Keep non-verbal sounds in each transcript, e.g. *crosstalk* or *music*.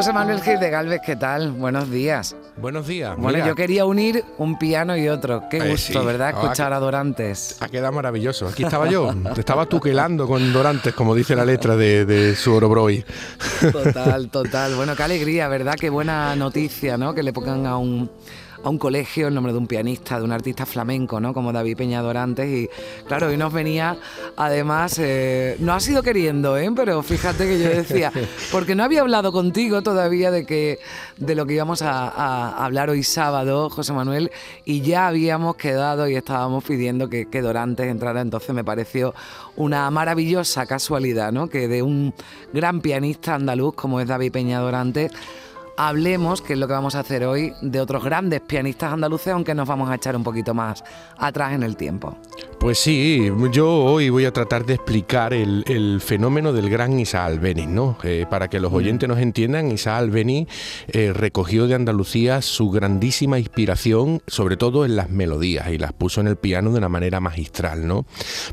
José Manuel Gil de Galvez, ¿qué tal? Buenos días. Buenos días. Bueno, Mira, yo quería unir un piano y otro. Qué Eh, gusto, sí. ¿verdad? Ah, Escuchar a Dorantes. Ha quedado maravilloso. Aquí estaba yo. Te *laughs* estaba tuquelando con Dorantes, como dice la letra de, de su Orobroi. Total, total. Bueno, qué alegría, ¿verdad? Qué buena noticia, ¿no? Que le pongan a un, a un colegio el nombre de un pianista, de un artista flamenco, ¿no? Como David Peña Dorantes. Y claro, hoy nos venía, además, eh, no ha sido queriendo, ¿eh? Pero fíjate que yo decía, *laughs* porque no había hablado contigo todavía de que de lo que íbamos a, a hablar hoy sábado, José Manuel, y ya habíamos quedado y estábamos pidiendo que, que Dorantes entrara. Entonces me pareció una maravillosa casualidad, ¿no? Que de un gran pianista andaluz como es David Peña Dorantes hablemos, que es lo que vamos a hacer hoy, de otros grandes pianistas andaluces, aunque nos vamos a echar un poquito más atrás en el tiempo. Pues sí, yo hoy voy a tratar de explicar el, el fenómeno del gran Isaac Albeniz, ¿no? Eh, para que los oyentes nos entiendan, Isaac Albeniz eh, recogió de Andalucía su grandísima inspiración, sobre todo en las melodías, y las puso en el piano de una manera magistral, ¿no?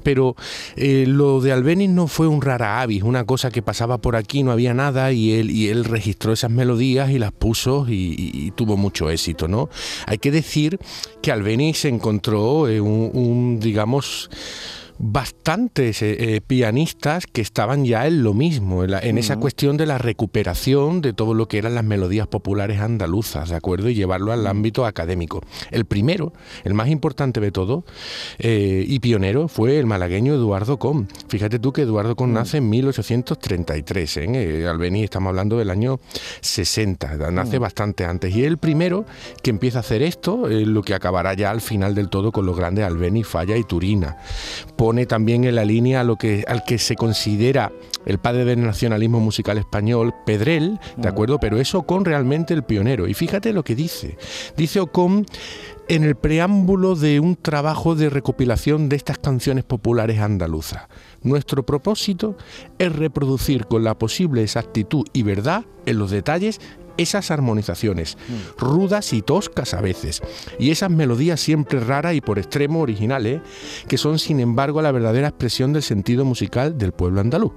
Pero eh, lo de Albeniz no fue un rara avis, una cosa que pasaba por aquí, no había nada, y él, y él registró esas melodías y las puso y, y- y tuvo mucho éxito, ¿no? Hay que decir que Albeniz se encontró un, un, digamos, vamos. Bastantes eh, eh, pianistas que estaban ya en lo mismo, en, la- en esa cuestión de la recuperación de todo lo que eran las melodías populares andaluzas, ¿de acuerdo? Y llevarlo al ámbito académico. El primero, el más importante de todo, eh, y pionero, fue el malagueño Eduardo Con. Fíjate tú que Eduardo Con nace en 1833, ¿eh? Albeniz estamos hablando del año 60, nace bastante antes. Y es el primero que empieza a hacer esto, lo que acabará ya al final del todo con los grandes Albeniz, Falla y Turina pone también en la línea a lo que, al que se considera el padre del nacionalismo musical español, Pedrel, ¿de acuerdo? Pero es Ocon realmente el pionero. Y fíjate lo que dice. Dice Ocon en el preámbulo de un trabajo de recopilación de estas canciones populares andaluzas. Nuestro propósito es reproducir con la posible exactitud y verdad en los detalles esas armonizaciones, rudas y toscas a veces, y esas melodías siempre raras y por extremo originales, que son sin embargo la verdadera expresión del sentido musical del pueblo andaluz.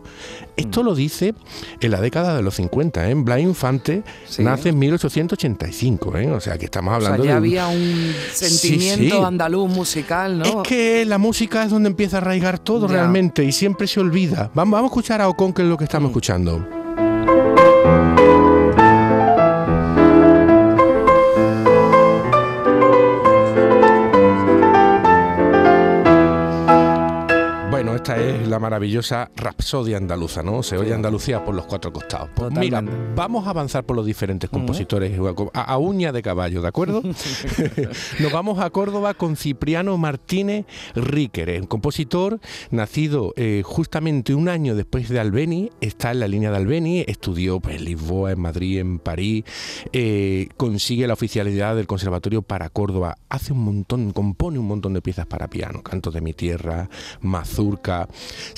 Esto lo dice en la década de los 50, ¿eh? Blas Infante Sí. nace en 1885, ¿eh? o sea que estamos O sea, hablando ya de... había un sentimiento sí. andaluz musical, ¿no? Es que la música es donde empieza a arraigar todo Ya. realmente y siempre se olvida. Vamos, vamos a escuchar a Ocon, que es lo que estamos Mm. escuchando. Maravillosa Rapsodia andaluza, ¿no? Se oye Andalucía por los cuatro costados. Pues mira, vamos a avanzar por los diferentes compositores a, a uña de caballo, ¿de acuerdo? *laughs* Nos vamos a Córdoba con Cipriano Martínez Ríquere, un compositor nacido eh, justamente un año después de Albeni, está en la línea de Albeni, estudió pues, en Lisboa, en Madrid, en París, eh, consigue la oficialidad del Conservatorio para Córdoba, hace un montón, compone un montón de piezas para piano, Cantos de mi tierra, Mazurca,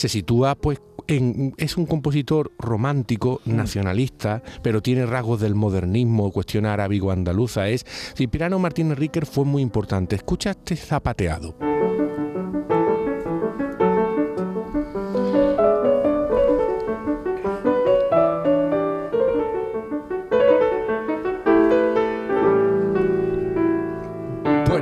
se sitúa pues en- es un compositor romántico, nacionalista, pero tiene rasgos del modernismo, cuestión arábigo-andaluza. Es Cipriano Martínez Ríquer fue muy importante. Escucha este zapateado.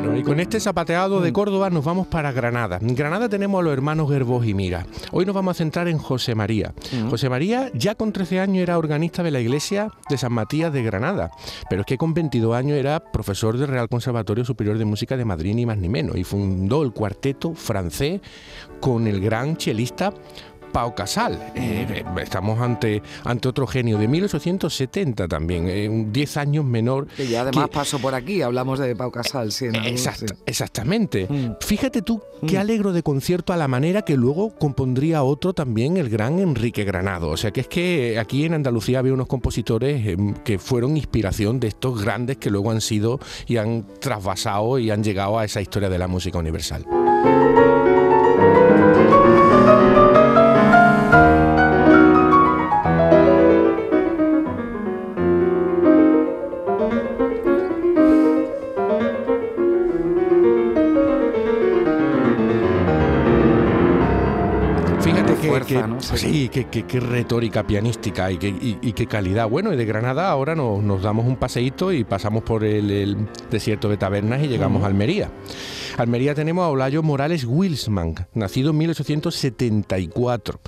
Bueno, y con este zapateado de Córdoba nos vamos para Granada. En Granada tenemos a los hermanos Gerbos y Mira. Hoy nos vamos a centrar en José María. José María ya con 13 años era organista de la iglesia de San Matías de Granada, pero es que con 22 años era profesor del Real Conservatorio Superior de Música de Madrid, ni más ni menos, y fundó el cuarteto francés con el gran chelista Pau Casal. Eh, eh, estamos ante, ante otro genio de 1870 también, eh, un 10 años menor. Que ya además que- pasó por aquí, hablamos de Pau Casal, sí. sí. Exactamente. Mm. Fíjate tú qué alegro de concierto a la manera que luego compondría otro también, el gran Enrique Granado. O sea que es que aquí en Andalucía había unos compositores em, que fueron inspiración de estos grandes que luego han sido y han trasvasado y han llegado a esa historia de la música universal. Fuerza, ¿no? Sí, qué, retórica pianística y qué, calidad. Bueno, y de Granada ahora nos, damos un paseíto y pasamos por el, desierto de Tabernas y llegamos a Almería. Almería tenemos a Olayo Morales Wilsman, nacido en 1874.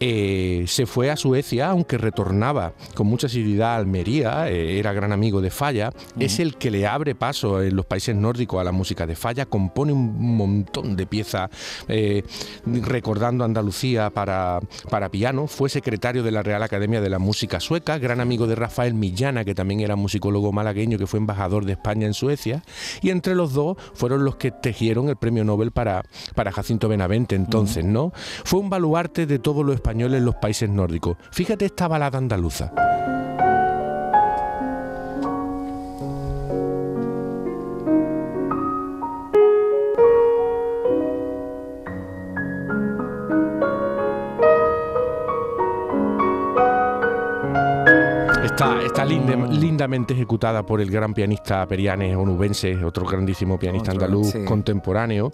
Eh, se fue a Suecia, aunque retornaba con mucha asiduidad a Almería, eh, era gran amigo de Falla, es el que le abre paso en los países nórdicos a la música de Falla, compone un montón de piezas eh, recordando Andalucía para, para piano, fue secretario de la Real Academia de la Música Sueca, gran amigo de Rafael Millana, que también era musicólogo malagueño, que fue embajador de España en Suecia, y entre los dos fueron los que tejieron el premio Nobel para, para Jacinto Benavente entonces, ¿no? Fue un baluarte de todos los españoles en los países nórdicos. Fíjate esta balada andaluza. Está, lindamente ejecutada por el gran pianista Perianes Onubense, otro grandísimo pianista andaluz contemporáneo.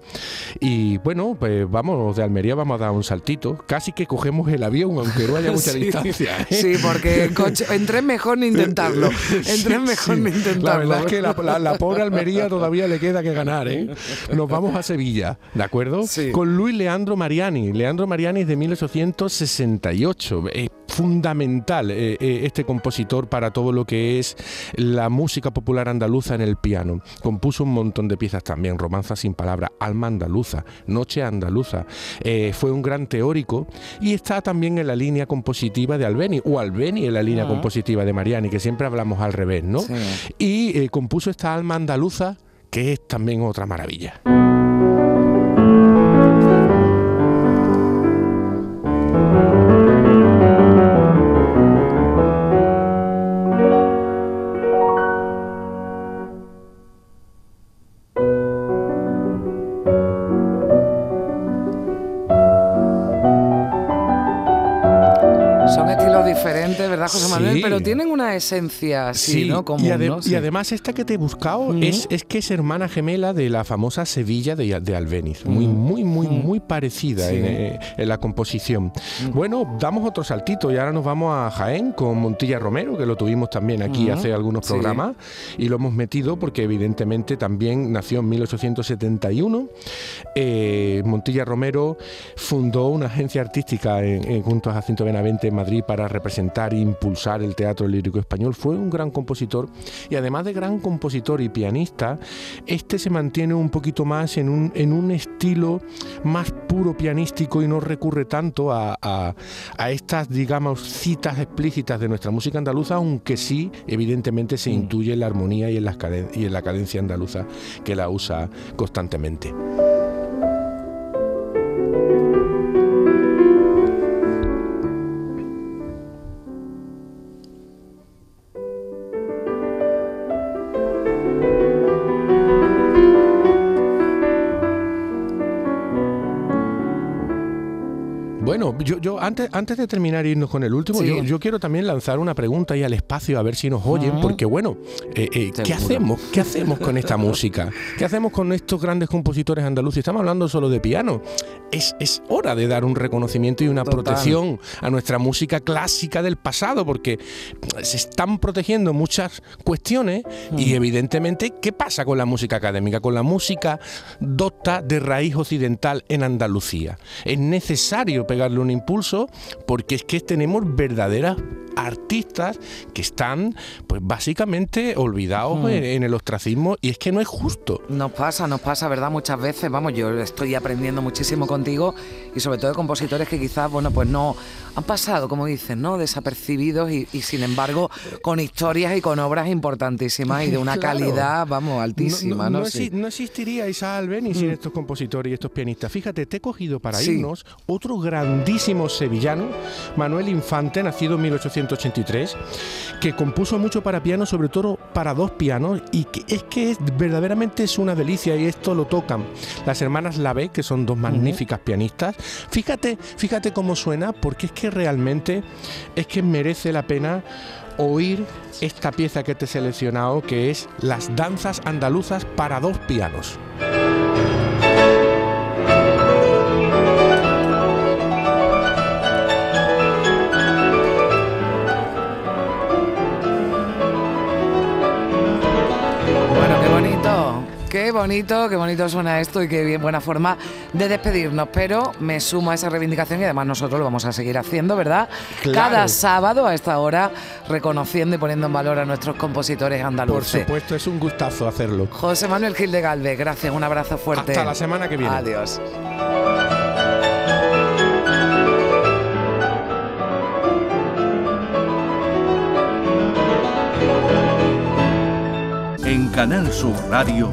Y bueno, pues vamos, de Almería vamos a dar un saltito. Casi que cogemos el avión, aunque no haya *laughs* mucha distancia. ¿eh? Sí, porque en, coche, tren mejor ni intentarlo. En tren mejor ni intentarlo. *laughs* La verdad es que la, pobre Almería todavía le queda que ganar. ¿eh? Nos vamos a Sevilla, ¿de acuerdo? Con Luis Leandro Mariani. Leandro Mariani es de 1868. Es fundamental eh, este compositor para todo lo que es la música popular andaluza en el piano. Compuso un montón de piezas también, romanzas sin palabra, alma andaluza, noche andaluza. Eh, fue un gran teórico y está también en la línea compositiva de Albeni, o Albeni en la línea compositiva de Mariani, que siempre hablamos al revés, ¿no? Y eh, compuso esta alma andaluza que es también otra maravilla. Manuel? Pero tienen una esencia así, ¿no? y, además esta que te he buscado es, es, que es hermana gemela de la famosa Sevilla de, de Albeniz. Muy, muy, muy, muy parecida en, la composición. Bueno, damos otro saltito y ahora nos vamos a Jaén con Montilla Romero, que lo tuvimos también aquí hace algunos programas y lo hemos metido porque evidentemente también nació en 1871. Eh, Montilla Romero fundó una agencia artística en, junto a Jacinto Benavente en Madrid para representar y impulsar el teatro lírico español. Fue un gran compositor y además de gran compositor y pianista, este se mantiene un poquito más en un, en un estilo más puro pianístico y no recurre tanto a, a, estas, digamos, citas explícitas de nuestra música andaluza, aunque sí, evidentemente, se mm. intuye en la armonía y en, y en la cadencia andaluza que la usa constantemente. Yo, yo antes, antes de terminar irnos con el último, yo, quiero también lanzar una pregunta ahí al espacio a ver si nos oyen, porque bueno, eh, eh, ¿qué hacemos? ¿Qué hacemos con esta *laughs* música? ¿Qué hacemos con estos grandes compositores andaluces? Estamos hablando solo de piano. Es, es hora de dar un reconocimiento y una protección a nuestra música clásica del pasado, porque se están protegiendo muchas cuestiones y evidentemente, ¿qué pasa con la música académica? Con la música docta de raíz occidental en Andalucía. Es necesario pegar darle impulso porque es que tenemos verdaderas artistas que están pues básicamente olvidados en, el ostracismo y es que no es justo. Nos pasa, nos pasa, ¿verdad? Muchas veces, vamos, yo estoy aprendiendo muchísimo contigo y sobre todo de compositores que quizás, bueno, pues no han pasado, como dicen, ¿no? Desapercibidos y, sin embargo con historias y con obras importantísimas y de una *laughs* calidad, vamos, altísima, ¿no? No, existiría Isaac Albeni sin mm. estos compositores y estos pianistas. Fíjate, te he cogido para irnos otro grandísimo sevillano, Manuel Infante, nacido en 1883, que compuso mucho para piano, sobre todo para dos pianos, y que es que verdaderamente es una delicia y esto lo tocan las hermanas Lave, que son dos magníficas pianistas. Fíjate, fíjate cómo suena, porque es que que realmente es que merece la pena oír esta pieza que te he seleccionado, que es Las danzas andaluzas para dos pianos. Bonito, qué bonito suena esto y qué bien, buena forma de despedirnos. Pero me sumo a esa reivindicación y además nosotros lo vamos a seguir haciendo, ¿verdad? Cada sábado a esta hora, reconociendo y poniendo en valor a nuestros compositores andaluces. Por supuesto, es un gustazo hacerlo. José Manuel Gil de Galvez, gracias, un abrazo fuerte. Hasta la semana que viene. Adiós. En Canal Sur Radio,